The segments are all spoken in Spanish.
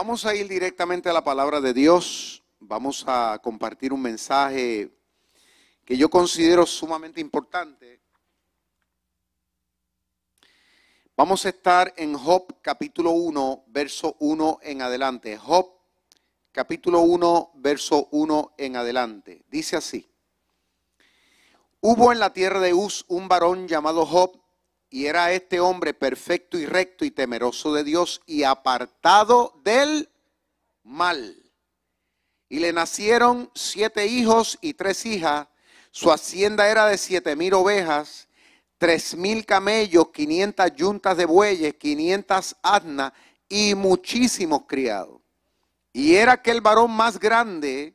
Vamos a ir directamente a la palabra de Dios. Vamos a compartir un mensaje que yo considero sumamente importante. Vamos a estar en Job capítulo 1, verso 1 en adelante. Job capítulo 1, verso 1 en adelante. Dice así. Hubo en la tierra de Uz un varón llamado Job y era este hombre perfecto y recto y temeroso de Dios y apartado del mal. Y le nacieron siete hijos y tres hijas. Su hacienda era de siete mil ovejas, tres mil camellos, quinientas yuntas de bueyes, quinientas asnas y muchísimos criados. Y era aquel varón más grande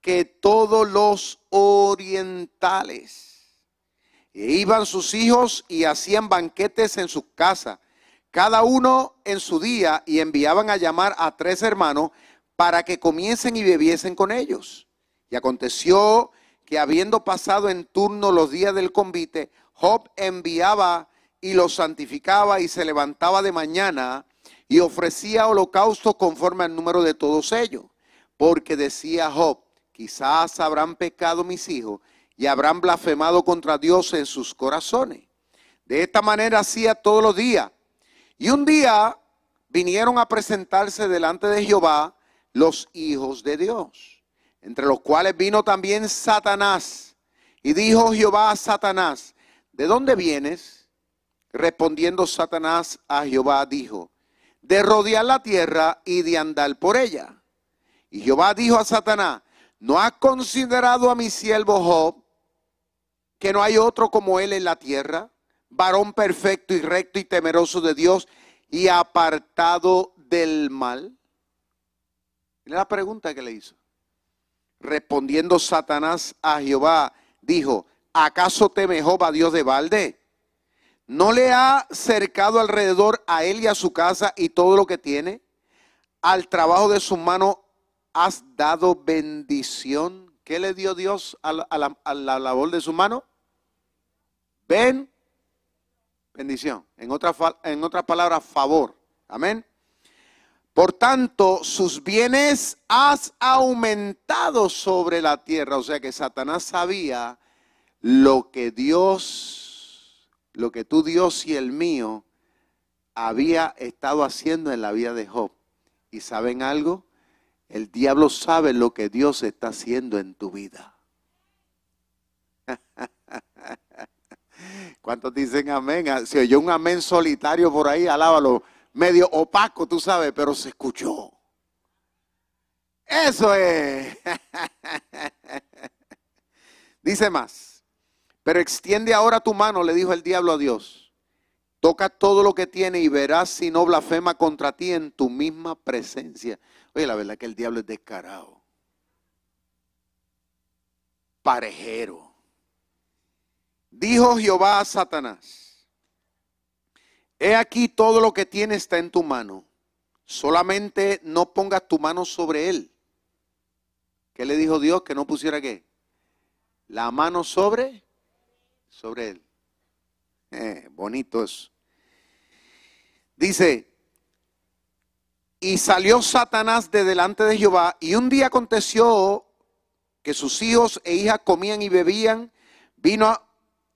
que todos los orientales e iban sus hijos y hacían banquetes en sus casas, cada uno en su día, y enviaban a llamar a tres hermanos para que comiesen y bebiesen con ellos. Y aconteció que habiendo pasado en turno los días del convite, Job enviaba y los santificaba y se levantaba de mañana y ofrecía holocausto conforme al número de todos ellos. Porque decía Job, quizás habrán pecado mis hijos y habrán blasfemado contra Dios en sus corazones. De esta manera hacía todos los días. Y un día vinieron a presentarse delante de Jehová los hijos de Dios, entre los cuales vino también Satanás. Y dijo Jehová a Satanás, ¿de dónde vienes? Respondiendo Satanás a Jehová, dijo, de rodear la tierra y de andar por ella. Y Jehová dijo a Satanás, ¿no has considerado a mi siervo Job, que no hay otro como él en la tierra, varón perfecto y recto y temeroso de Dios y apartado del mal? Mira la pregunta que le hizo. Respondiendo Satanás a Jehová, dijo, ¿acaso teme Jehová Dios de balde? ¿No le ha cercado alrededor a él y a su casa y todo lo que tiene? Al trabajo de su mano has dado bendición. ¿Qué le dio Dios a la, a la labor de su mano? Ven, bendición. En otras otra palabras, favor. Amén. Por tanto, sus bienes has aumentado sobre la tierra. O sea que Satanás sabía lo que Dios, lo que tú Dios y el mío había estado haciendo en la vida de Job. ¿Y saben algo? El diablo sabe lo que Dios está haciendo en tu vida. ¿Cuántos dicen amén? Ah, se oyó un amén solitario por ahí, alábalo, medio opaco, tú sabes, pero se escuchó. Eso es. Dice más, pero extiende ahora tu mano, le dijo el diablo a Dios. Toca todo lo que tiene y verás si no blasfema contra ti en tu misma presencia. Oye, la verdad que el diablo es descarado. Parejero. Dijo Jehová a Satanás, he aquí todo lo que tiene está en tu mano, solamente no pongas tu mano sobre él. ¿Qué le dijo Dios? Que no pusiera qué? La mano sobre, sobre él. Eh, bonito eso. Dice, y salió Satanás de delante de Jehová, y un día aconteció que sus hijos e hijas comían y bebían, vino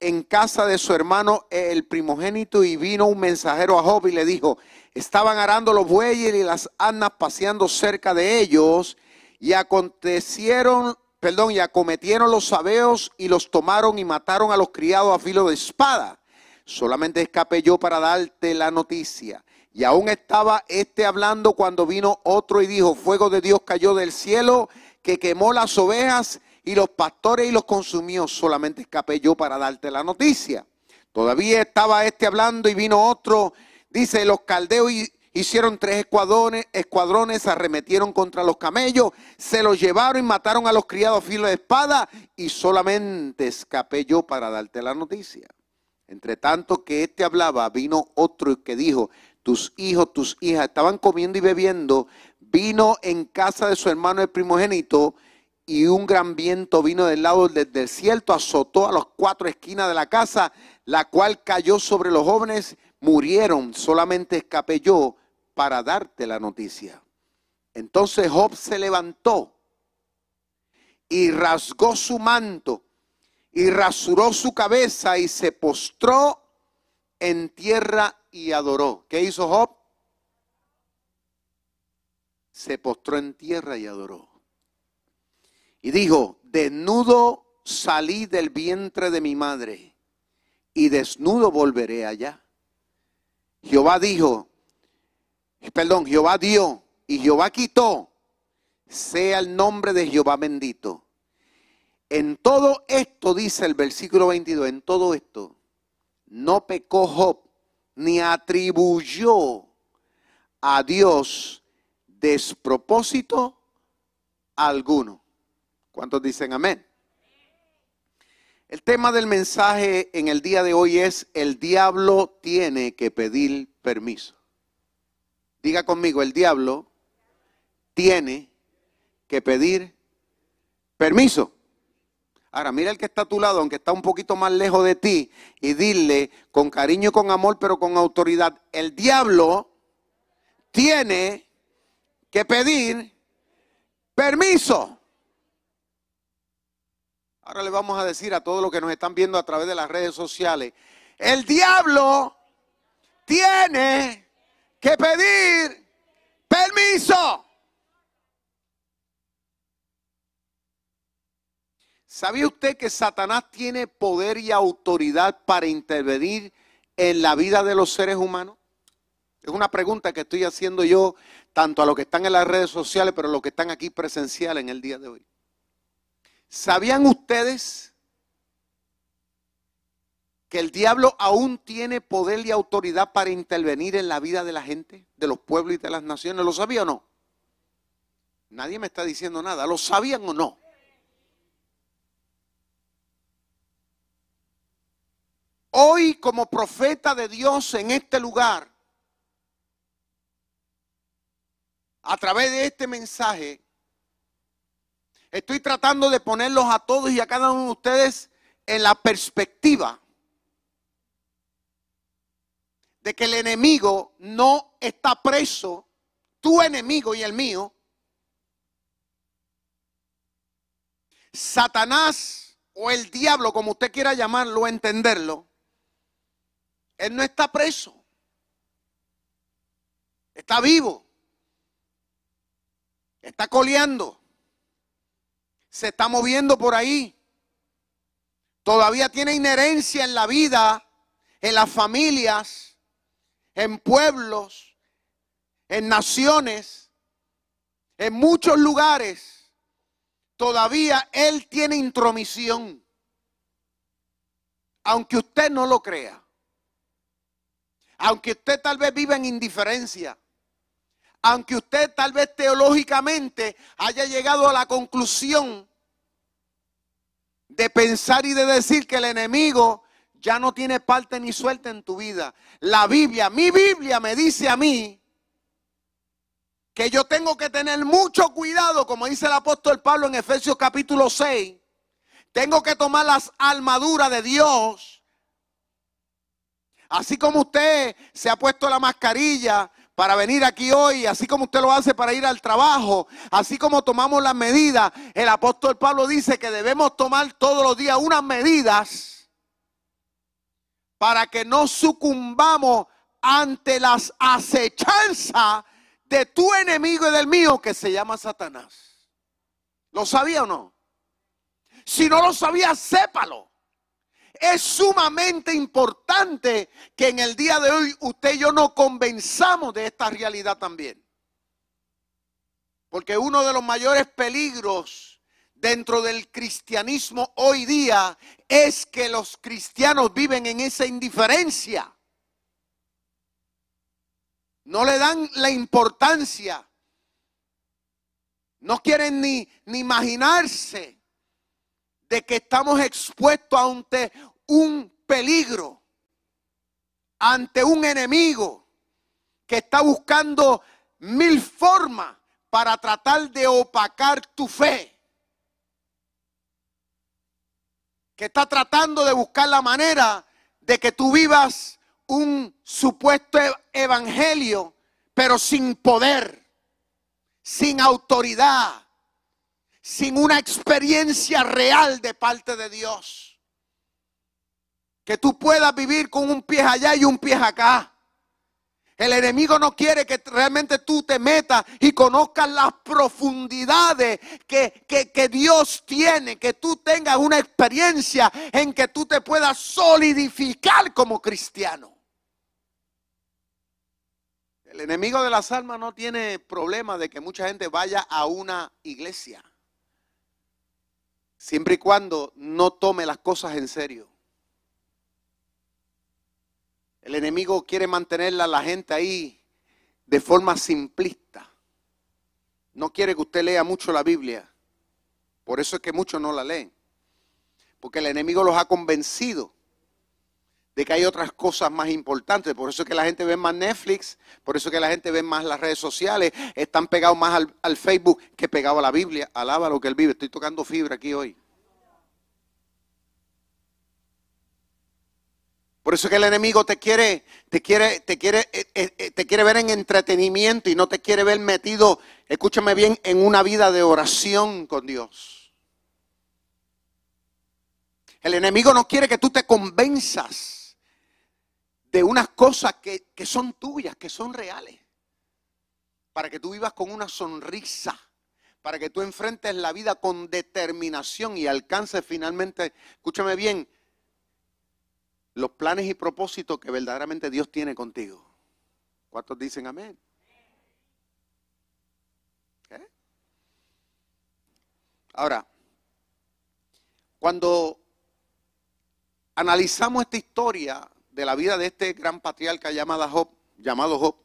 en casa de su hermano el primogénito y vino un mensajero a Job y le dijo, estaban arando los bueyes y las asnas paseando cerca de ellos y acontecieron, perdón, y acometieron los sabeos y los tomaron y mataron a los criados a filo de espada. Solamente escapé yo para darte la noticia. Y aún estaba este hablando cuando vino otro y dijo, fuego de Dios cayó del cielo que quemó las ovejas y los pastores y los consumió. Solamente escapé yo para darte la noticia. Todavía estaba este hablando y vino otro. Dice, los caldeos hicieron tres escuadrones, escuadrones, arremetieron contra los camellos, se los llevaron y mataron a los criados a filo de espada y solamente escapé yo para darte la noticia. Entre tanto que éste hablaba, vino otro que dijo, tus hijos, tus hijas estaban comiendo y bebiendo, vino en casa de su hermano el primogénito y un gran viento vino del lado del desierto, azotó a las cuatro esquinas de la casa, la cual cayó sobre los jóvenes, murieron, solamente escapé yo para darte la noticia. Entonces Job se levantó y rasgó su manto y rasuró su cabeza y se postró en tierra y adoró. ¿Qué hizo Job? Se postró en tierra y adoró. Y dijo, desnudo salí del vientre de mi madre y desnudo volveré allá. Jehová dijo, perdón, Jehová dio y Jehová quitó, sea el nombre de Jehová bendito. En todo esto, dice el versículo 22, en todo esto, no pecó Job ni atribuyó a Dios despropósito alguno. ¿Cuántos dicen amén? El tema del mensaje en el día de hoy es el diablo tiene que pedir permiso. Diga conmigo, el diablo tiene que pedir permiso. Ahora, mira el que está a tu lado, aunque está un poquito más lejos de ti, y dile con cariño, con amor, pero con autoridad, el diablo tiene que pedir permiso. Ahora le vamos a decir a todos los que nos están viendo a través de las redes sociales, el diablo tiene que pedir permiso. ¿Sabía usted que Satanás tiene poder y autoridad para intervenir en la vida de los seres humanos? Es una pregunta que estoy haciendo yo tanto a los que están en las redes sociales, pero a los que están aquí presencial en el día de hoy. ¿Sabían ustedes que el diablo aún tiene poder y autoridad para intervenir en la vida de la gente, de los pueblos y de las naciones? ¿Lo sabía o no? Nadie me está diciendo nada. ¿Lo sabían o no? Hoy como profeta de Dios en este lugar, a través de este mensaje, Estoy tratando de ponerlos a todos y a cada uno de ustedes en la perspectiva de que el enemigo no está preso, tu enemigo y el mío. Satanás o el diablo, como usted quiera llamarlo, entenderlo, él no está preso. Está vivo. Está coleando se está moviendo por ahí. Todavía tiene inherencia en la vida, en las familias, en pueblos, en naciones, en muchos lugares. Todavía Él tiene intromisión. Aunque usted no lo crea. Aunque usted tal vez viva en indiferencia aunque usted tal vez teológicamente haya llegado a la conclusión de pensar y de decir que el enemigo ya no tiene parte ni suerte en tu vida. La Biblia, mi Biblia me dice a mí que yo tengo que tener mucho cuidado, como dice el apóstol Pablo en Efesios capítulo 6. Tengo que tomar las armaduras de Dios. Así como usted se ha puesto la mascarilla, para venir aquí hoy, así como usted lo hace para ir al trabajo, así como tomamos las medidas, el apóstol Pablo dice que debemos tomar todos los días unas medidas para que no sucumbamos ante las acechanzas de tu enemigo y del mío que se llama Satanás. ¿Lo sabía o no? Si no lo sabía, sépalo. Es sumamente importante que en el día de hoy usted y yo nos convenzamos de esta realidad también. Porque uno de los mayores peligros dentro del cristianismo hoy día es que los cristianos viven en esa indiferencia. No le dan la importancia. No quieren ni, ni imaginarse de que estamos expuestos ante un peligro, ante un enemigo que está buscando mil formas para tratar de opacar tu fe. Que está tratando de buscar la manera de que tú vivas un supuesto evangelio, pero sin poder, sin autoridad, sin una experiencia real de parte de Dios. Que tú puedas vivir con un pie allá y un pie acá. El enemigo no quiere que realmente tú te metas y conozcas las profundidades que, que, Dios tiene, que tú tengas una experiencia en que tú te puedas solidificar como cristiano. El enemigo de las almas no tiene problema de que mucha gente vaya a una iglesia, siempre y cuando no tome las cosas en serio. El enemigo quiere mantenerla a la gente ahí de forma simplista. No quiere que usted lea mucho la Biblia. Por eso es que muchos no la leen. Porque el enemigo los ha convencido de que hay otras cosas más importantes. Por eso es que la gente ve más Netflix, por eso es que la gente ve más las redes sociales, están pegados más al, Facebook que pegados a la Biblia. Alaba lo que él vive. Estoy tocando fibra aquí hoy. Por eso es que el enemigo te quiere, te quiere, te quiere, eh, eh, eh, te quiere ver en entretenimiento y no te quiere ver metido, escúchame bien, en una vida de oración con Dios. El enemigo no quiere que tú te convenzas de unas cosas que, son tuyas, que son reales. Para que tú vivas con una sonrisa, para que tú enfrentes la vida con determinación y alcances finalmente, escúchame bien, los planes y propósitos que verdaderamente Dios tiene contigo. ¿Cuántos dicen amén? ¿Eh? Ahora, cuando analizamos esta historia, de la vida de este gran patriarca llamado Job, llamado Job,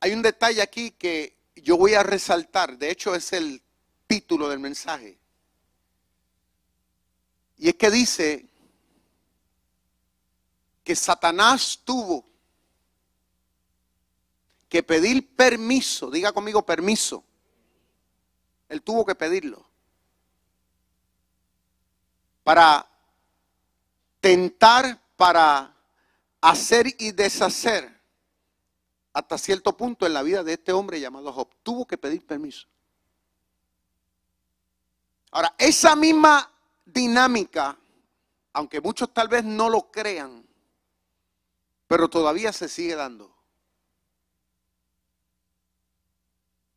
hay un detalle aquí que yo voy a resaltar, de hecho es el título del mensaje. Y es que dice que Satanás tuvo que pedir permiso, diga conmigo permiso. Él tuvo que pedirlo para para hacer y deshacer hasta cierto punto en la vida de este hombre llamado Job. Tuvo que pedir permiso. Ahora, esa misma dinámica, aunque muchos tal vez no lo crean, pero todavía se sigue dando.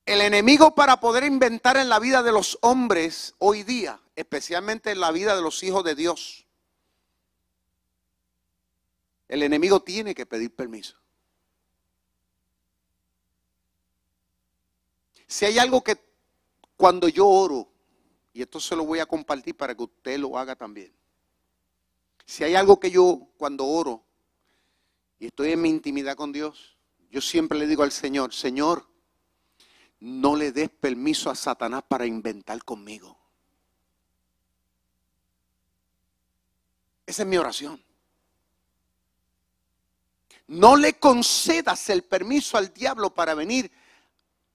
El enemigo para poder inventar en la vida de los hombres hoy día, especialmente en la vida de los hijos de Dios, el enemigo tiene que pedir permiso. Si hay algo que cuando yo oro, y esto se lo voy a compartir para que usted lo haga también. Si hay algo que yo cuando oro y estoy en mi intimidad con Dios, yo siempre le digo al Señor, Señor, no le des permiso a Satanás para inventar conmigo. Esa es mi oración. No le concedas el permiso al diablo para venir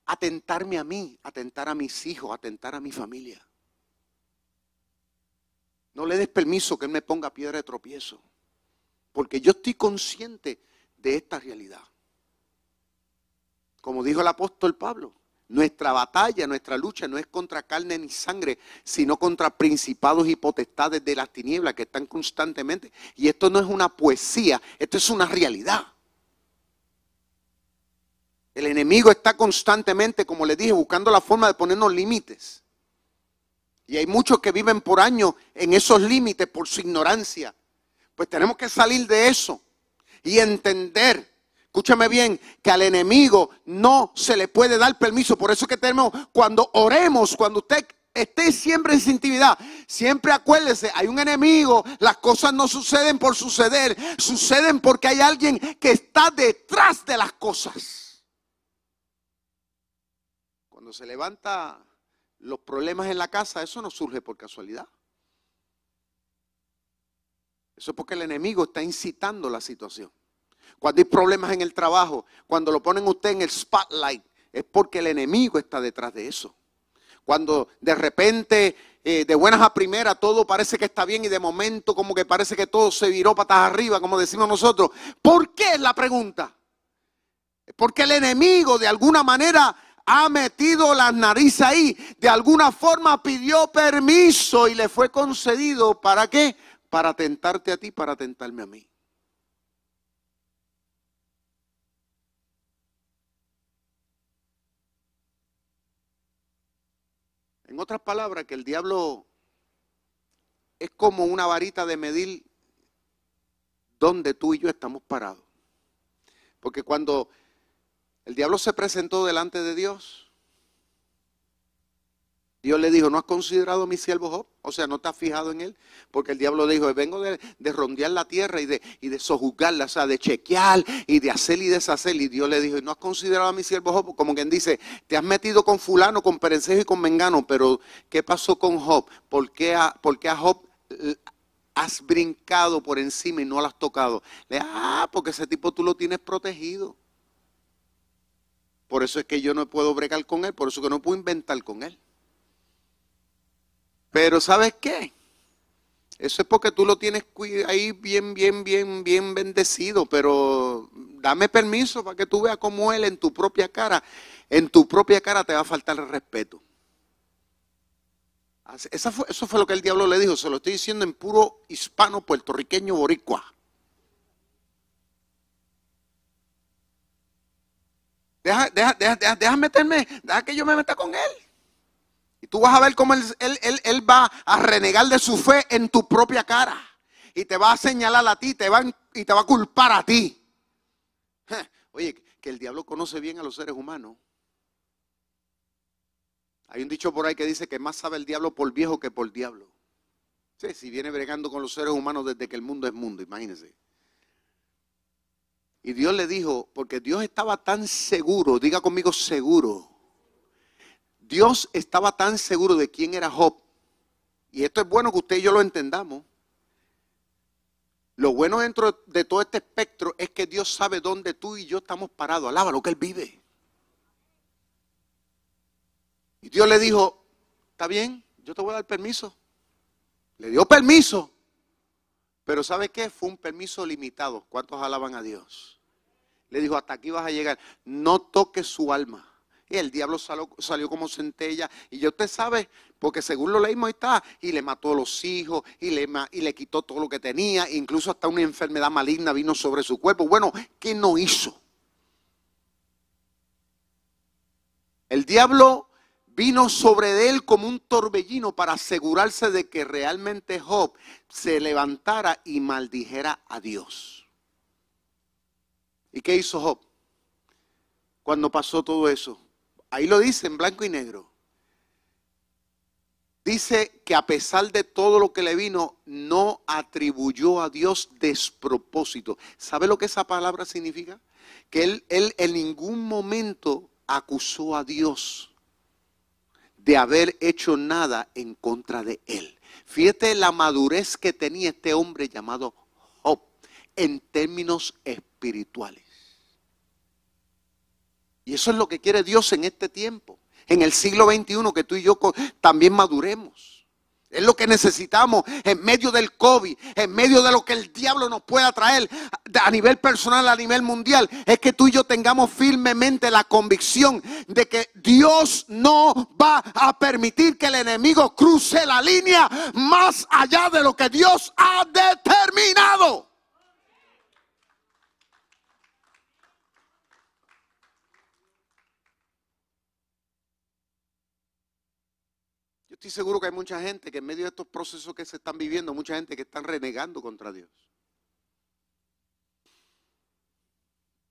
a tentarme a mí, a tentar a mis hijos, a tentar a mi familia. No le des permiso que él me ponga piedra de tropiezo. Porque yo estoy consciente de esta realidad. Como dijo el apóstol Pablo, nuestra batalla, nuestra lucha no es contra carne ni sangre, sino contra principados y potestades de las tinieblas que están constantemente. Y esto no es una poesía, esto es una realidad. El enemigo está constantemente, como le dije, buscando la forma de ponernos límites. Y hay muchos que viven por años en esos límites por su ignorancia. Pues tenemos que salir de eso y entender Escúchame bien, que al enemigo no se le puede dar permiso. Por eso que tenemos, cuando oremos, cuando usted esté siempre en su intimidad, siempre acuérdese, hay un enemigo, las cosas no suceden por suceder, suceden porque hay alguien que está detrás de las cosas. Cuando se levanta los problemas en la casa, eso no surge por casualidad. Eso es porque el enemigo está incitando la situación. Cuando hay problemas en el trabajo, cuando lo ponen usted en el spotlight, es porque el enemigo está detrás de eso. Cuando de repente, eh, de buenas a primeras, todo parece que está bien y de momento como que parece que todo se viró patas arriba, como decimos nosotros. ¿Por qué es la pregunta? Porque el enemigo de alguna manera ha metido la nariz ahí. De alguna forma pidió permiso y le fue concedido. ¿Para qué? Para tentarte a ti, para tentarme a mí. En otras palabras, que el diablo es como una varita de medir donde tú y yo estamos parados. Porque cuando el diablo se presentó delante de Dios, Dios le dijo, ¿no has considerado a mi siervo Job? O sea, no te has fijado en él. Porque el diablo dijo, vengo de, rondear la tierra y de, y de sojuzgarla, o sea, de chequear y de hacer y deshacer. Y Dios le dijo, ¿no has considerado a mi siervo Job? Como quien dice, te has metido con fulano, con perencejo y con mengano. Pero, ¿qué pasó con Job? ¿Por qué a, por qué a Job has brincado por encima y no lo has tocado? Le, ah, porque ese tipo tú lo tienes protegido. Por eso es que yo no puedo bregar con él, por eso que no puedo inventar con él. Pero ¿sabes qué? Eso es porque tú lo tienes ahí bien, bien, bien, bien bendecido, pero dame permiso para que tú veas cómo él en tu propia cara, en tu propia cara te va a faltar el respeto. eso fue lo que el diablo le dijo, se lo estoy diciendo en puro hispano, puertorriqueño, boricua. Deja, deja, deja, deja meterme, deja que yo me meta con él. Tú vas a ver cómo él, él, va a renegar de su fe en tu propia cara. Y te va a señalar a ti te va, y te va a culpar a ti. Oye, que el diablo conoce bien a los seres humanos. Hay un dicho por ahí que dice que más sabe el diablo por viejo que por diablo. Sí, si viene bregando con los seres humanos desde que el mundo es mundo, imagínense. Y Dios le dijo, porque Dios estaba tan seguro, diga conmigo seguro, Dios estaba tan seguro de quién era Job. Y esto es bueno que usted y yo lo entendamos. Lo bueno dentro de todo este espectro es que Dios sabe dónde tú y yo estamos parados. Alaba lo que Él vive. Y Dios le dijo, está bien, yo te voy a dar permiso. Le dio permiso. Pero ¿sabe qué? Fue un permiso limitado. ¿Cuántos alaban a Dios? Le dijo, hasta aquí vas a llegar. No toques su alma. Y el diablo salió, como centella. Y ya usted sabe, porque según lo leímos está, y le mató a los hijos, y le, y le quitó todo lo que tenía, incluso hasta una enfermedad maligna vino sobre su cuerpo. Bueno, ¿qué no hizo? El diablo vino sobre él como un torbellino para asegurarse de que realmente Job se levantara y maldijera a Dios. ¿Y qué hizo Job cuando pasó todo eso? Ahí lo dice en blanco y negro. Dice que a pesar de todo lo que le vino, no atribuyó a Dios despropósito. ¿Sabe lo que esa palabra significa? Que él, él en ningún momento acusó a Dios de haber hecho nada en contra de él. Fíjate la madurez que tenía este hombre llamado Job en términos espirituales. Y eso es lo que quiere Dios en este tiempo, en el siglo XXI, que tú y yo también maduremos. Es lo que necesitamos en medio del COVID, en medio de lo que el diablo nos pueda traer a nivel personal, a nivel mundial. Es que tú y yo tengamos firmemente la convicción de que Dios no va a permitir que el enemigo cruce la línea más allá de lo que Dios ha determinado. Estoy seguro que hay mucha gente que en medio de estos procesos que se están viviendo, mucha gente que están renegando contra Dios.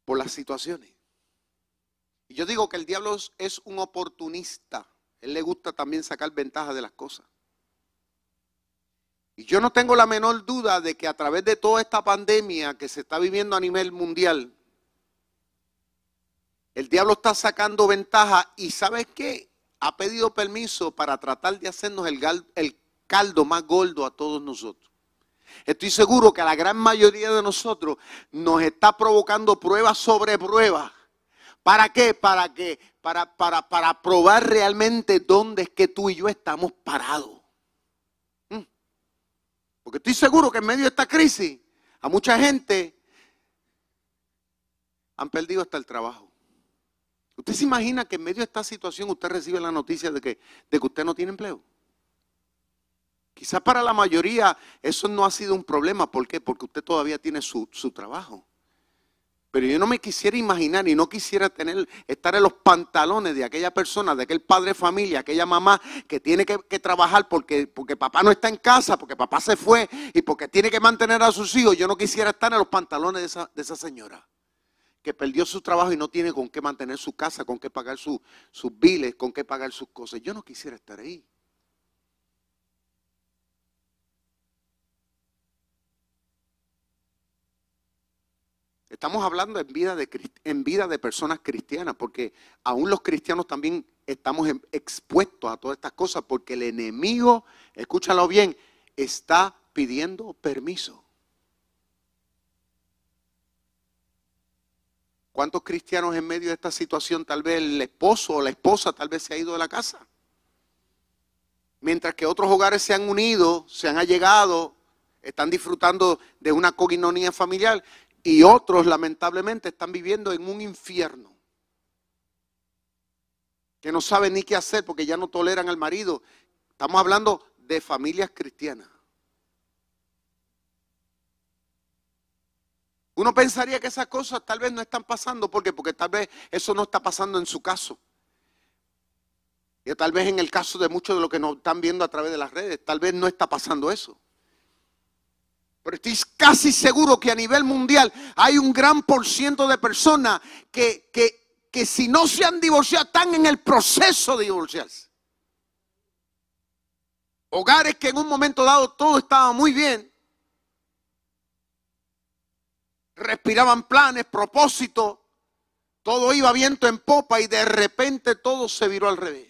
Por las situaciones. Y yo digo que el diablo es un oportunista. Él le gusta también sacar ventaja de las cosas. Y yo no tengo la menor duda de que a través de toda esta pandemia que se está viviendo a nivel mundial, el diablo está sacando ventaja y ¿sabes qué? Ha pedido permiso para tratar de hacernos el, caldo más gordo a todos nosotros. Estoy seguro que la gran mayoría de nosotros nos está provocando pruebas sobre pruebas. ¿Para qué? Para que para, para, para probar realmente dónde es que tú y yo estamos parados. ¿Mm? Porque estoy seguro que en medio de esta crisis a mucha gente han perdido hasta el trabajo. ¿Usted se imagina que en medio de esta situación usted recibe la noticia de que, de que usted no tiene empleo? Quizás para la mayoría eso no ha sido un problema. ¿Por qué? Porque usted todavía tiene su, su trabajo. Pero yo no me quisiera imaginar y no quisiera tener, estar en los pantalones de aquella persona, de aquel padre de familia, aquella mamá que tiene que, trabajar porque, porque papá no está en casa, porque papá se fue y porque tiene que mantener a sus hijos. Yo no quisiera estar en los pantalones de esa, de esa señora que perdió su trabajo y no tiene con qué mantener su casa, con qué pagar sus biles, con qué pagar sus cosas. Yo no quisiera estar ahí. Estamos hablando en vida, de, en vida de personas cristianas, porque aún los cristianos también estamos expuestos a todas estas cosas, porque el enemigo, escúchalo bien, está pidiendo permiso. ¿Cuántos cristianos en medio de esta situación, tal vez el esposo o la esposa tal vez se ha ido de la casa? Mientras que otros hogares se han unido, se han allegado, están disfrutando de una coguinonía familiar. Y otros lamentablemente están viviendo en un infierno. Que no saben ni qué hacer porque ya no toleran al marido. Estamos hablando de familias cristianas. Uno pensaría que esas cosas tal vez no están pasando. ¿Por qué? Porque tal vez eso no está pasando en su caso. Y tal vez en el caso de muchos de los que nos están viendo a través de las redes, tal vez no está pasando eso. Pero estoy casi seguro que a nivel mundial hay un gran por ciento de personas que, que, que si no se han divorciado están en el proceso de divorciarse. Hogares que en un momento dado todo estaba muy bien. Respiraban planes, propósitos. Todo iba viento en popa y de repente todo se viró al revés.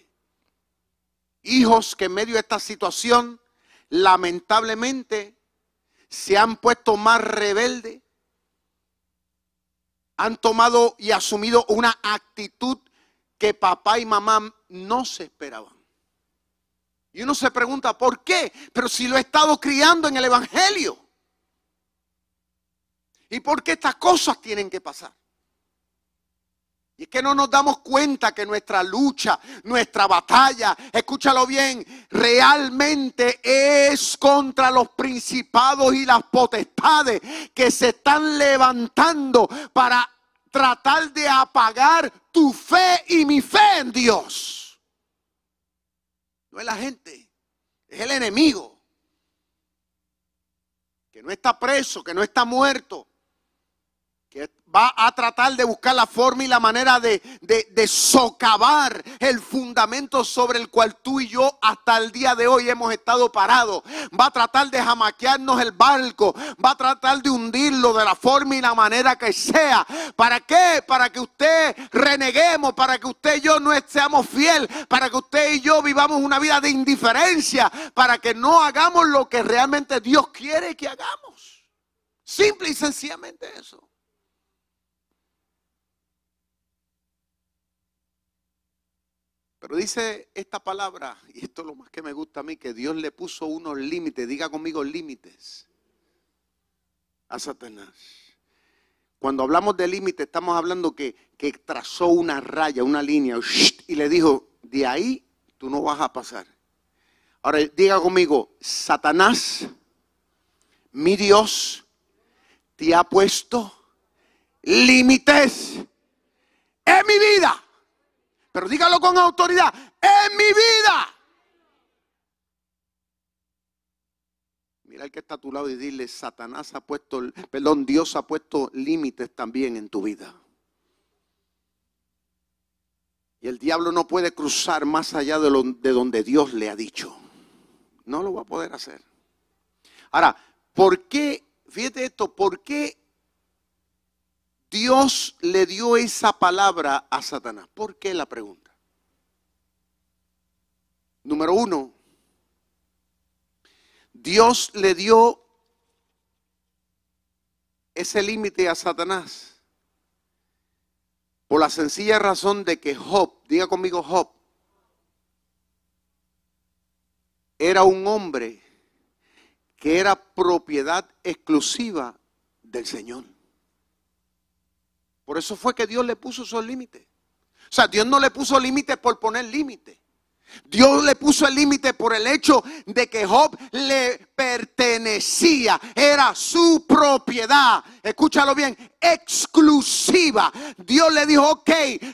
Hijos que en medio de esta situación lamentablemente se han puesto más rebeldes, han tomado y asumido una actitud que papá y mamá no se esperaban. Y uno se pregunta, ¿por qué? Pero si lo he estado criando en el Evangelio. ¿Y por qué estas cosas tienen que pasar? Y es que no nos damos cuenta que nuestra lucha, nuestra batalla, escúchalo bien, realmente es contra los principados y las potestades que se están levantando para tratar de apagar tu fe y mi fe en Dios. No es la gente, es el enemigo. Que no está preso, que no está muerto, va a tratar de buscar la forma y la manera de, socavar el fundamento sobre el cual tú y yo hasta el día de hoy hemos estado parados. Va a tratar de jamaquearnos el barco, va a tratar de hundirlo de la forma y la manera que sea. ¿Para qué? Para que usted reneguemos, para que usted y yo no seamos fiel, para que usted y yo vivamos una vida de indiferencia, para que no hagamos lo que realmente Dios quiere que hagamos. Simple y sencillamente eso. Pero dice esta palabra, y esto es lo más que me gusta a mí, que Dios le puso unos límites, diga conmigo límites a Satanás. Cuando hablamos de límites, estamos hablando que, que trazó una raya, una línea, y le dijo, de ahí tú no vas a pasar. Ahora diga conmigo, Satanás, mi Dios, te ha puesto límites en mi vida. Pero dígalo con autoridad. En mi vida. Mira el que está a tu lado y dile, Satanás ha puesto, perdón, Dios ha puesto límites también en tu vida. Y el diablo no puede cruzar más allá de, de donde Dios le ha dicho. No lo va a poder hacer. Ahora, ¿por qué, fíjate esto, por qué Dios le dio esa palabra a Satanás? ¿Por qué la pregunta? Número uno, Dios le dio ese límite a Satanás por la sencilla razón de que Job, diga conmigo Job, era un hombre que era propiedad exclusiva del Señor. Por eso fue que Dios le puso esos límites. O sea, Dios no le puso límites por poner límites. Dios le puso el límite por el hecho de que Job le pertenecía, era su propiedad. Escúchalo bien, exclusiva. Dios le dijo, ok,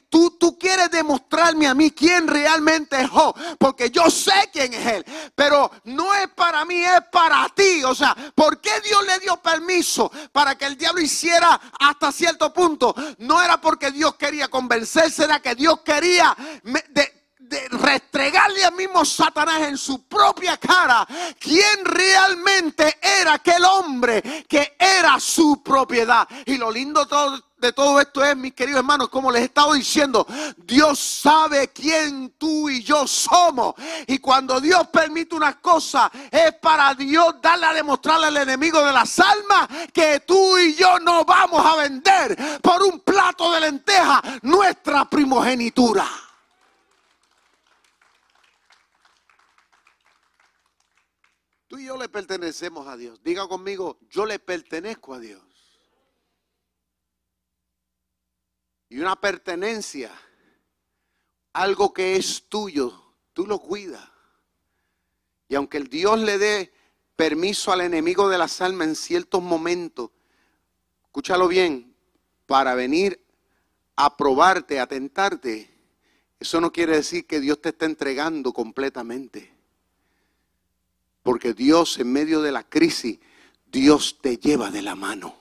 tú, tú quieres demostrarme a mí quién realmente es Job, porque yo sé quién es él, pero no es para mí, es para ti. O sea, ¿por qué Dios le dio permiso para que el diablo hiciera hasta cierto punto? No era porque Dios quería convencerse, era que Dios quería... De, de restregarle al mismo Satanás en su propia cara quién realmente era aquel hombre que era su propiedad. Y lo lindo de todo esto es, mis queridos hermanos, como les he estado diciendo, Dios sabe quién tú y yo somos. Y cuando Dios permite una cosa, es para Dios darle a demostrarle al enemigo de las almas que tú y yo no vamos a vender por un plato de lenteja nuestra primogenitura. Tú y yo le pertenecemos a Dios. Diga conmigo, yo le pertenezco a Dios. Y una pertenencia, algo que es tuyo, tú lo cuidas. Y aunque el Dios le dé permiso al enemigo de las almas en ciertos momentos, escúchalo bien, para venir a probarte, a tentarte, eso no quiere decir que Dios te esté entregando completamente. Porque Dios en medio de la crisis, Dios te lleva de la mano.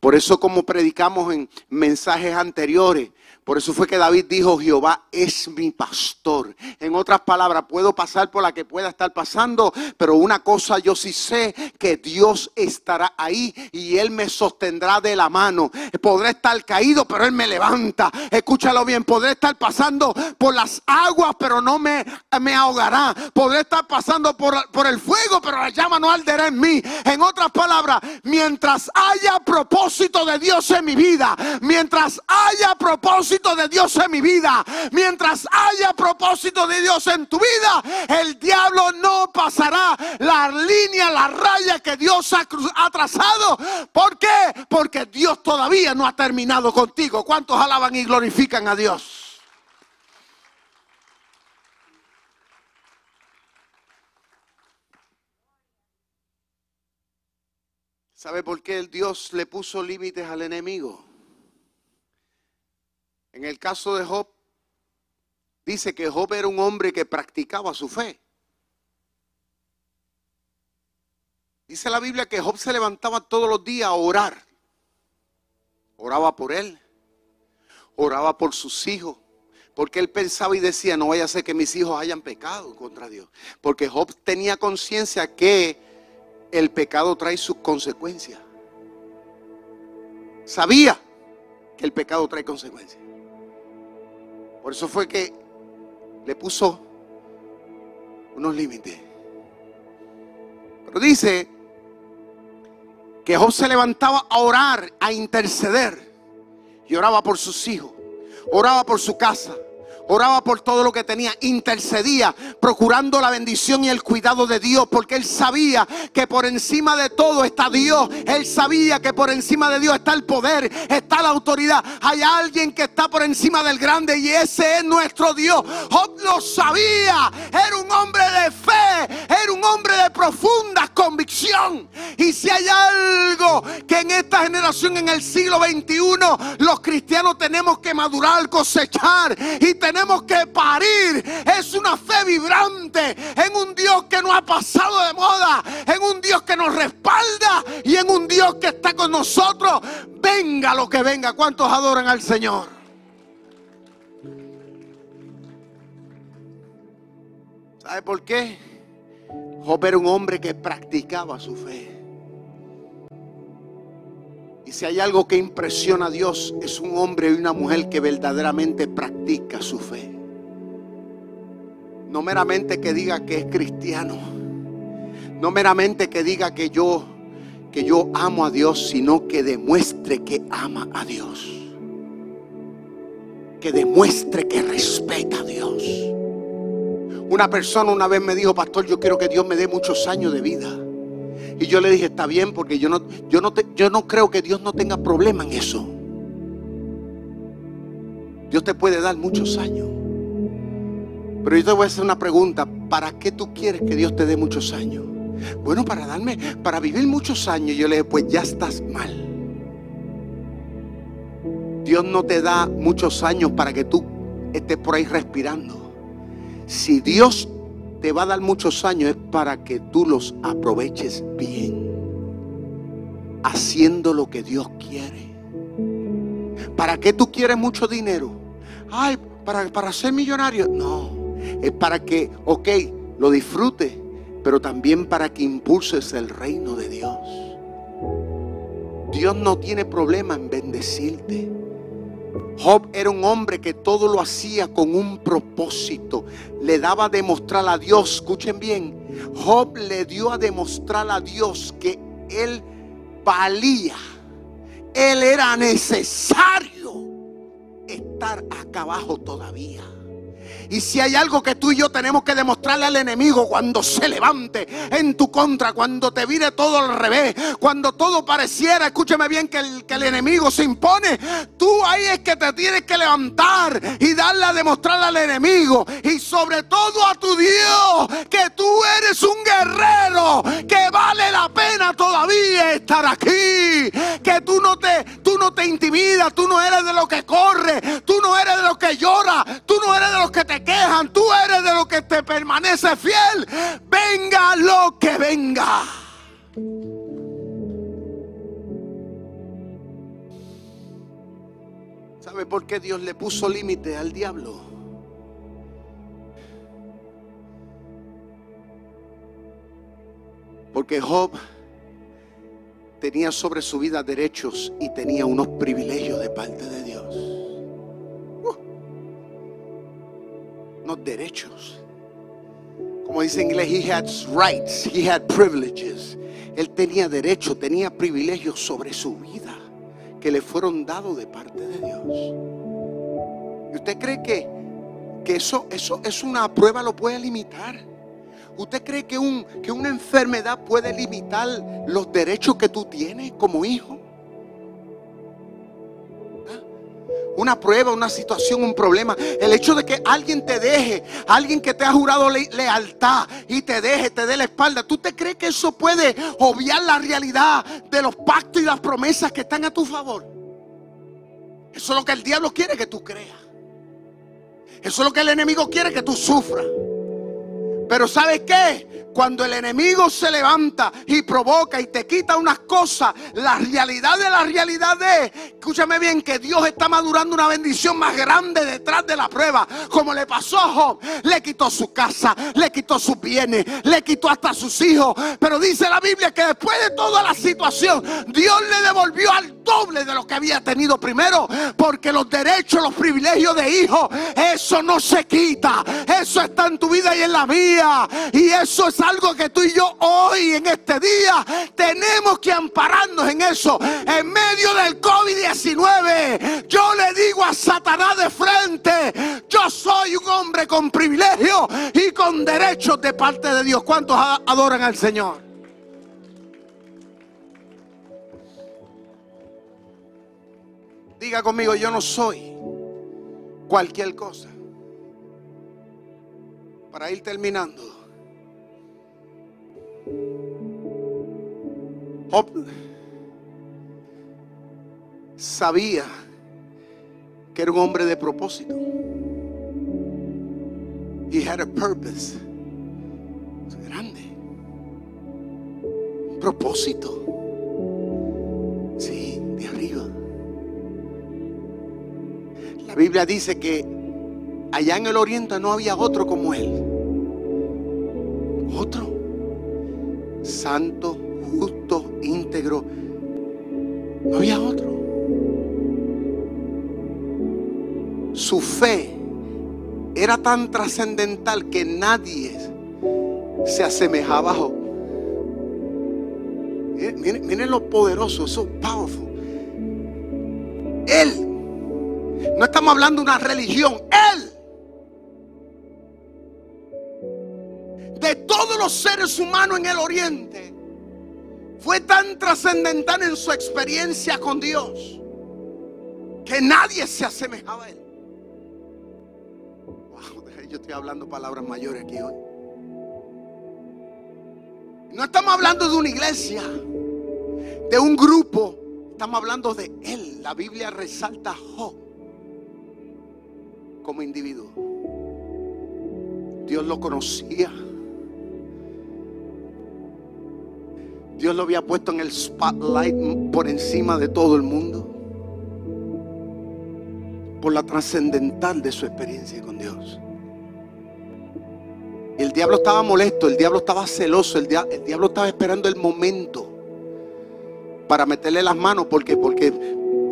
Por eso como predicamos en mensajes anteriores, por eso fue que David dijo, Jehová es mi pastor. En otras palabras, puedo pasar por la que pueda estar pasando, pero una cosa yo sí sé, que Dios estará ahí y Él me sostendrá de la mano. Podré estar caído, pero Él me levanta. Escúchalo bien, podré estar pasando por las aguas, pero no me, me ahogará. Podré estar pasando por, por el fuego, pero la llama no arderá en mí. En otras palabras, mientras haya propósito de Dios en mi vida, mientras haya propósito de Dios en mi vida, mientras haya propósito de Dios en tu vida, el diablo no pasará la línea, la raya que Dios ha, trazado. ¿Por qué? Porque Dios todavía no ha terminado contigo. ¿Cuántos alaban y glorifican a Dios? ¿Sabe por qué Dios le puso límites al enemigo? En el caso de Job, dice que Job era un hombre que practicaba su fe. Dice la Biblia que Job se levantaba todos los días a orar. Oraba por él, oraba por sus hijos, porque él pensaba y decía, no vaya a ser que mis hijos hayan pecado contra Dios. Porque Job tenía conciencia que el pecado trae sus consecuencias. Sabía que el pecado trae consecuencias. Por eso fue que le puso unos límites. Pero dice que Job se levantaba a orar, a interceder. Y oraba por sus hijos, oraba por su casa, oraba por todo lo que tenía, intercedía, procurando la bendición y el cuidado de Dios, porque él sabía que por encima de todo está Dios, él sabía que por encima de Dios está el poder, está la autoridad, hay alguien que está por encima del grande y ese es nuestro Dios. Job lo sabía, era un hombre de fe, era un hombre de profunda convicción. Y si hay algo que en esta generación, en el siglo XXI, los cristianos tenemos que madurar, cosechar y tener tenemos que parir es una fe vibrante en un Dios que no ha pasado de moda, en un Dios que nos respalda y en un Dios que está con nosotros. Venga lo que venga. ¿Cuántos adoran al Señor? ¿Sabe por qué? Job era un hombre que practicaba su fe. Y si hay algo que impresiona a Dios, es un hombre y una mujer que verdaderamente practica su fe. No meramente que diga que es cristiano. No meramente que diga que yo que yo amo a Dios, sino que demuestre que ama a Dios. Que demuestre que respeta a Dios. Una persona una vez me dijo, pastor, yo quiero que Dios me dé muchos años de vida. Y yo le dije, está bien, porque yo no, yo no, yo no creo que Dios no tenga problema en eso. Dios te puede dar muchos años. Pero yo te voy a hacer una pregunta. ¿Para qué tú quieres que Dios te dé muchos años? Bueno, para darme, para vivir muchos años. Yo le dije, pues ya estás mal. Dios no te da muchos años para que tú estés por ahí respirando. Si Dios te va a dar muchos años es para que tú los aproveches bien. Haciendo lo que Dios quiere. ¿Para qué tú quieres mucho dinero? Ay, para, para ser millonario. No, es para que, ok, lo disfrutes, pero también para que impulses el reino de Dios. Dios no tiene problema en bendecirte. Job era un hombre que todo lo hacía con un propósito. Le daba a demostrar a Dios, escuchen bien, Job le dio a demostrar a Dios que él valía, él era necesario estar acá abajo todavía. Y si hay algo que tú y yo tenemos que demostrarle al enemigo cuando se levante en tu contra, cuando te vire todo al revés, cuando todo pareciera, escúcheme bien, que el, que el enemigo se impone, tú ahí es que te tienes que levantar y darle a demostrarle al enemigo y sobre todo a tu Dios que tú eres un guerrero, que vale la pena todavía estar aquí, que tú no te, tú no te intimidas, tú no eres de lo que corre, tú no eres de lo que llora, tú no eres de los que te quejan, tú eres de lo que te permanece fiel. Venga lo que venga. ¿Sabe por qué Dios le puso límite al diablo? Porque Job tenía sobre su vida derechos y tenía unos privilegios de parte de Dios. unos derechos. Como dice en inglés, he had rights, he had privileges. Él tenía derechos, tenía privilegios sobre su vida que le fueron dados de parte de Dios. ¿Y usted cree que, que eso, eso es una prueba, lo puede limitar? ¿Usted cree que, un, que una enfermedad puede limitar los derechos que tú tienes como hijo? una prueba, una situación, un problema. El hecho de que alguien te deje, alguien que te ha jurado lealtad y te deje, te dé la espalda. ¿Tú te crees que eso puede obviar la realidad de los pactos y las promesas que están a tu favor? Eso es lo que el diablo quiere que tú creas. Eso es lo que el enemigo quiere que tú sufras. Pero ¿sabes qué? Cuando el enemigo se levanta y provoca y te quita unas cosas, la realidad de la realidad es, escúchame bien, que Dios está madurando una bendición más grande detrás de la prueba. Como le pasó a Job, le quitó su casa, le quitó sus bienes, le quitó hasta sus hijos. Pero dice la Biblia que después de toda la situación, Dios le devolvió al doble de lo que había tenido primero. Porque los derechos, los privilegios de hijo, eso no se quita. Eso está en tu vida y en la mía. Y eso es algo que tú y yo hoy en este día tenemos que ampararnos en eso. En medio del COVID-19, yo le digo a Satanás de frente, yo soy un hombre con privilegio y con derechos de parte de Dios. ¿Cuántos adoran al Señor? Diga conmigo, yo no soy cualquier cosa. Para ir terminando. Sabía que era un hombre de propósito. He had a purpose. Grande. Un propósito. Sí, de arriba. La Biblia dice que allá en el oriente no había otro como él. Otro. Santo, íntegro. No había otro. Su fe era tan trascendental que nadie se asemejaba a. Miren, miren, lo poderoso, eso es powerful. Él, no estamos hablando de una religión, Él. De todos los seres humanos en el oriente, fue tan trascendental en su experiencia con Dios que nadie se asemejaba a él. Yo estoy hablando palabras mayores aquí hoy. No estamos hablando de una iglesia, de un grupo. Estamos hablando de él. La Biblia resalta a Job como individuo. Dios lo conocía. Dios lo había puesto en el spotlight por encima de todo el mundo. Por la trascendental de su experiencia con Dios. El diablo estaba molesto, el diablo estaba celoso, el, diablo estaba esperando el momento para meterle las manos. porque Porque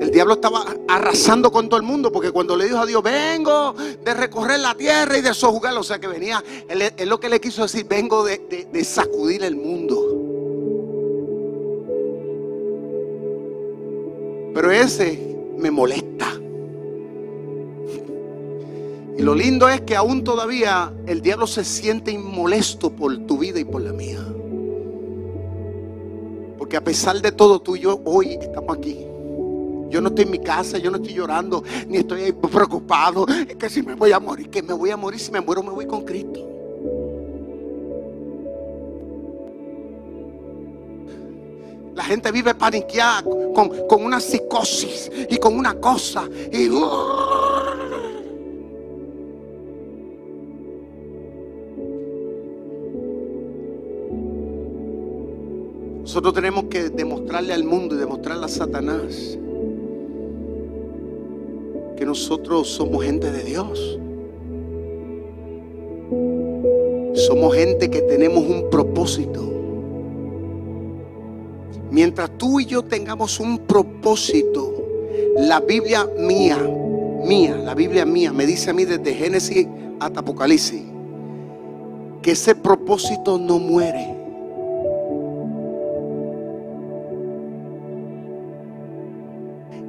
el diablo estaba arrasando con todo el mundo. Porque cuando le dijo a Dios, vengo de recorrer la tierra y de sojugarlo, o sea que venía, él, lo que le quiso decir, vengo de sacudir el mundo. Pero ese me molesta. Y lo lindo es que aún todavía el diablo se siente inmolesto por tu vida y por la mía. Porque a pesar de todo tú y yo hoy estamos aquí. Yo no estoy en mi casa, yo no estoy llorando, ni estoy preocupado. Es que si me voy a morir, que me voy a morir, si me muero me voy con Cristo. La gente vive paniqueada con, con una psicosis y con una cosa. Y, Nosotros tenemos que demostrarle al mundo y demostrarle a Satanás que nosotros somos gente de Dios. Somos gente que tenemos un propósito. Mientras tú y yo tengamos un propósito, la Biblia mía, mía, la Biblia mía me dice a mí desde Génesis hasta Apocalipsis que ese propósito no muere.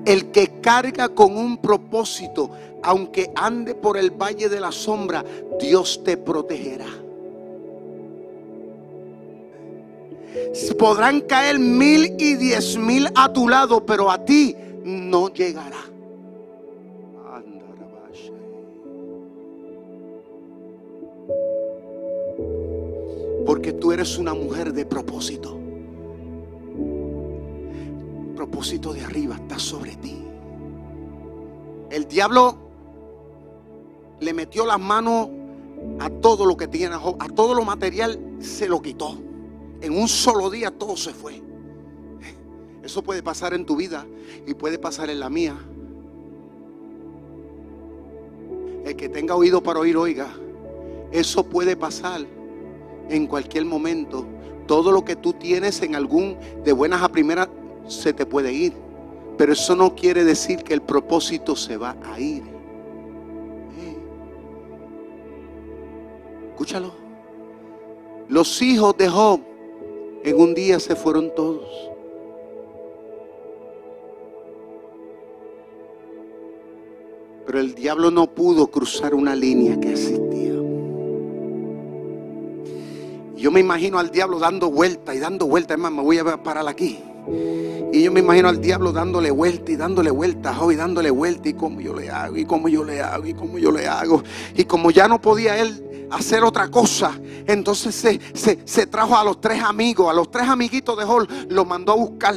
El que carga con un propósito, aunque ande por el valle de la sombra, Dios te protegerá. Podrán caer mil y diez mil a tu lado, pero a ti no llegará. Porque tú eres una mujer de propósito propósito de arriba está sobre ti. El diablo le metió las manos a todo lo que tiene, a todo lo material se lo quitó. En un solo día todo se fue. Eso puede pasar en tu vida y puede pasar en la mía. El que tenga oído para oír, oiga. Eso puede pasar en cualquier momento. Todo lo que tú tienes en algún de buenas a primeras se te puede ir. Pero eso no quiere decir que el propósito se va a ir. Escúchalo. Los hijos de Job en un día se fueron todos. Pero el diablo no pudo cruzar una línea que existía. Yo me imagino al diablo dando vuelta y dando vuelta. Es más, me voy a parar aquí. Y yo me imagino al diablo dándole vuelta y dándole vuelta, y dándole vuelta, y cómo yo le hago, y cómo yo le hago, y cómo yo le hago. Y como ya no podía él hacer otra cosa. Entonces se, se, trajo a los tres amigos, a los tres amiguitos de Job, los mandó a buscar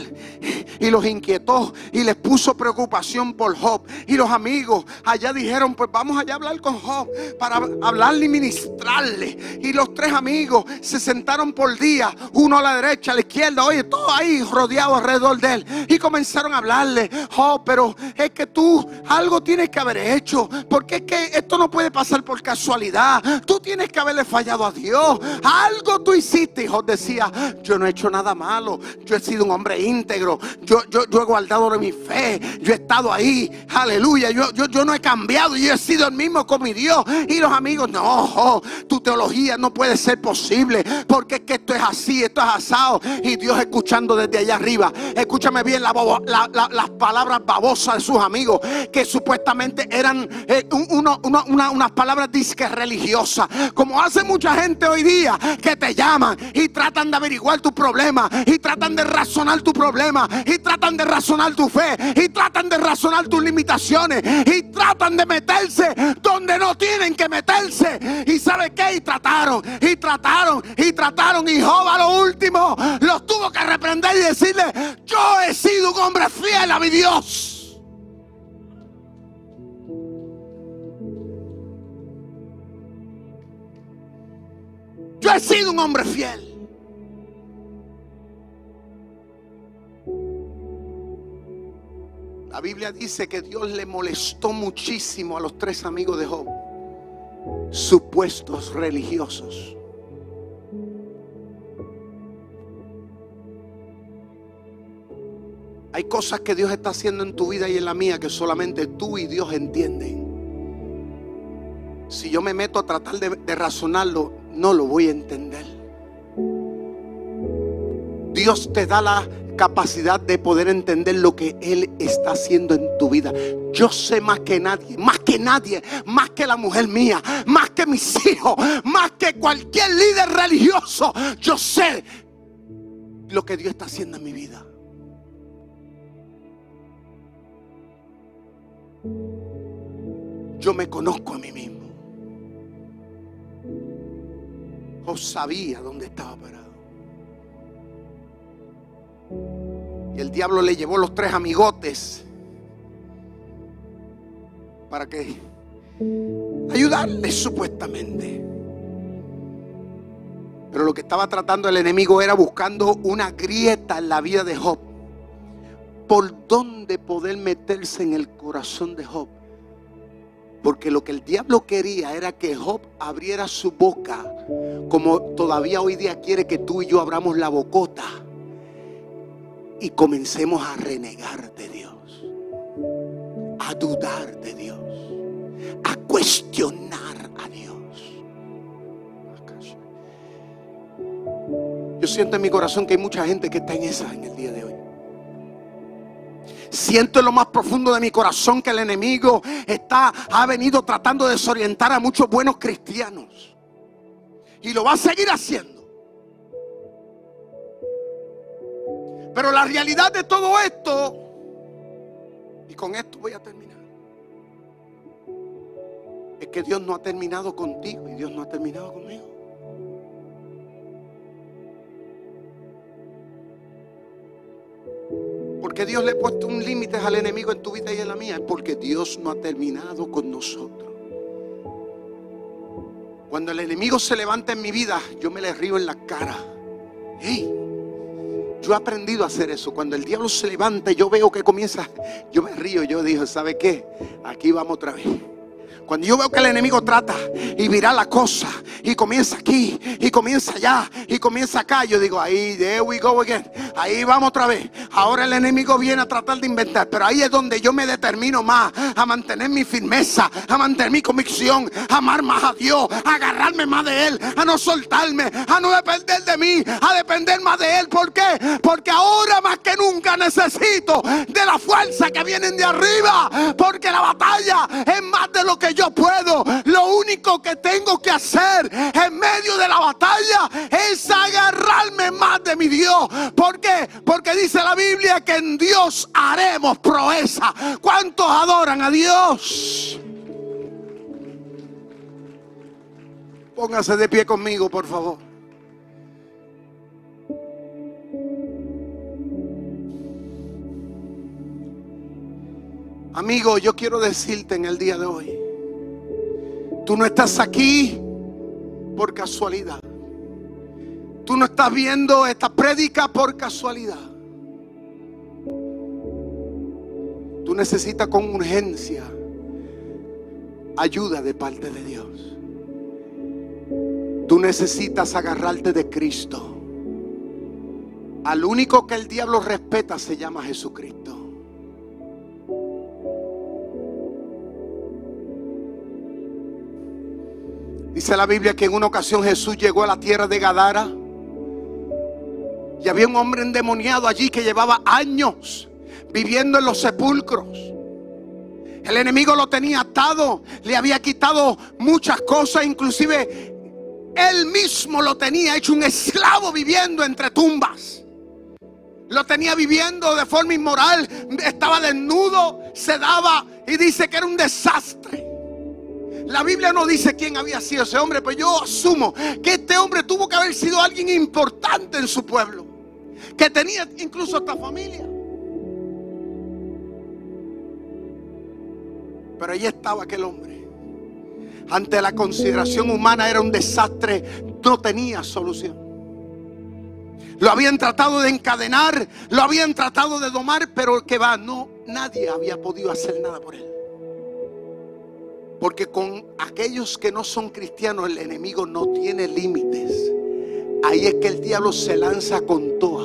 y los inquietó y les puso preocupación por Job. Y los amigos allá dijeron, pues vamos allá a hablar con Job para hablarle y ministrarle. Y los tres amigos se sentaron por día, uno a la derecha, a la izquierda, oye, todo ahí rodeado alrededor de él. Y comenzaron a hablarle, Job, pero es que tú algo tienes que haber hecho, porque es que esto no puede pasar por casualidad. Tú tienes que haberle fallado a Dios. Algo tú hiciste. Hijo decía, yo no he hecho nada malo. Yo he sido un hombre íntegro. Yo, yo, yo he guardado de mi fe. Yo he estado ahí. Aleluya. Yo, yo, yo no he cambiado. Yo he sido el mismo con mi Dios. Y los amigos, no, tu teología no puede ser posible. Porque es que esto es así, esto es asado. Y Dios escuchando desde allá arriba. Escúchame bien las palabras babosas de sus amigos. Que supuestamente eran eh, unas palabras disque religiosas. Como hace mucha gente hoy día que te llaman y tratan de averiguar tu problema y tratan de razonar tu problema y tratan de razonar tu fe y tratan de razonar tus limitaciones y tratan de meterse donde no tienen que meterse. ¿Y sabe qué? Y trataron y trataron y trataron y Job lo último los tuvo que reprender y yo he sido un hombre fiel a mi Dios. Yo he sido un hombre fiel. La Biblia dice que Dios le molestó muchísimo a los tres amigos de Job, supuestos religiosos. Hay cosas que Dios está haciendo en tu vida y en la mía que solamente tú y Dios entienden. Si yo me meto a tratar de, razonarlo, no lo voy a entender. Dios te da la capacidad de poder entender lo que Él está haciendo en tu vida. Yo sé más que nadie, más que nadie, más que la mujer mía, más que mis hijos, más que cualquier líder religioso. Yo sé lo que Dios está haciendo en mi vida. Yo me conozco a mí mismo. O sabía dónde estaba parado. Y el diablo le llevó los tres amigotes para que ayudarle supuestamente. Pero lo que estaba tratando el enemigo era buscando una grieta en la vida de Job. Por dónde poder meterse en el corazón de Job. Porque lo que el diablo quería era que Job abriera su boca, como todavía hoy día quiere que tú y yo abramos la bocota y comencemos a renegar de Dios, a dudar de Dios, a cuestionar a Dios. Yo siento en mi corazón que hay mucha gente que está en esa en el día de hoy. Siento en lo más profundo de mi corazón que el enemigo está, ha venido tratando de desorientar a muchos buenos cristianos. Y lo va a seguir haciendo. Pero la realidad de todo esto, y con esto voy a terminar, es que Dios no ha terminado contigo y Dios no ha terminado conmigo. Porque Dios le ha puesto un límite al enemigo en tu vida y en la mía. Es porque Dios no ha terminado con nosotros. Cuando el enemigo se levanta en mi vida, yo me le río en la cara. Yo he aprendido a hacer eso. Cuando el diablo se levanta yo veo que comienza, yo me río. Yo digo, ¿sabe qué? Aquí vamos otra vez. Cuando yo veo que el enemigo trata y mira la cosa y comienza aquí y comienza allá y comienza acá, yo digo, ahí, there we go again. Ahí vamos otra vez. Ahora el enemigo viene a tratar de inventar, pero ahí es donde yo me determino más a mantener mi firmeza, a mantener mi convicción, a amar más a Dios, a agarrarme más de Él, a no soltarme, a no depender de mí, a depender más de Él. ¿Por qué? Porque ahora más que nunca necesito de la fuerza que vienen de arriba, porque la batalla es más de lo que yo puedo. Lo único que tengo que hacer en medio de la batalla es agarrarme más de mi Dios. ¿Por qué? Porque dice la Biblia que en Dios haremos proeza. ¿Cuántos adoran a Dios? Póngase de pie conmigo, por favor. Amigo, yo quiero decirte en el día de hoy Tú no estás aquí por casualidad. Tú no estás viendo esta prédica por casualidad. Tú necesitas con urgencia ayuda de parte de Dios. Tú necesitas agarrarte de Cristo. Al único que el diablo respeta se llama Jesucristo. Dice la Biblia que en una ocasión Jesús llegó a la tierra de Gadara y había un hombre endemoniado allí que llevaba años viviendo en los sepulcros. El enemigo lo tenía atado, le había quitado muchas cosas, inclusive él mismo lo tenía hecho un esclavo viviendo entre tumbas. Lo tenía viviendo de forma inmoral, estaba desnudo, se daba y dice que era un desastre. La Biblia no dice quién había sido ese hombre, pero yo asumo que este hombre tuvo que haber sido alguien importante en su pueblo, que tenía incluso esta familia. Pero ahí estaba aquel hombre. Ante la consideración humana era un desastre, no tenía solución. Lo habían tratado de encadenar, lo habían tratado de domar, pero que va, no, nadie había podido hacer nada por él. Porque con aquellos que no son cristianos el enemigo no tiene límites. Ahí es que el diablo se lanza con toa.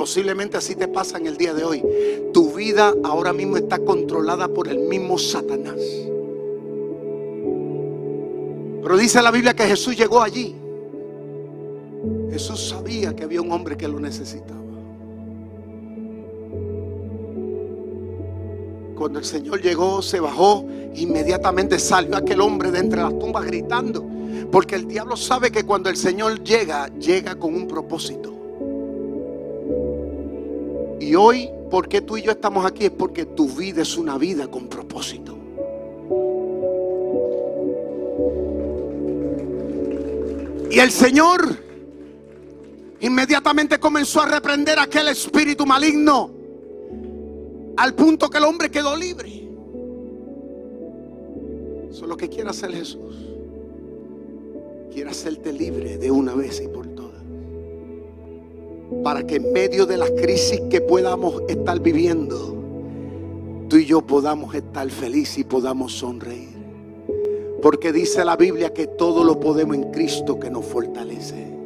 Posiblemente así te pasa en el día de hoy. Tu vida ahora mismo está controlada por el mismo Satanás. Pero dice la Biblia que Jesús llegó allí. Jesús sabía que había un hombre que lo necesitaba. Cuando el Señor llegó, se bajó, inmediatamente salió aquel hombre de entre las tumbas gritando. Porque el diablo sabe que cuando el Señor llega, llega con un propósito. Y hoy, ¿por qué tú y yo estamos aquí? Es porque tu vida es una vida con propósito. Y el Señor inmediatamente comenzó a reprender aquel espíritu maligno al punto que el hombre quedó libre. Eso es lo que quiere hacer Jesús. Quiere hacerte libre de una vez y por para que en medio de las crisis que podamos estar viviendo, tú y yo podamos estar felices y podamos sonreír. Porque dice la Biblia que todo lo podemos en Cristo que nos fortalece.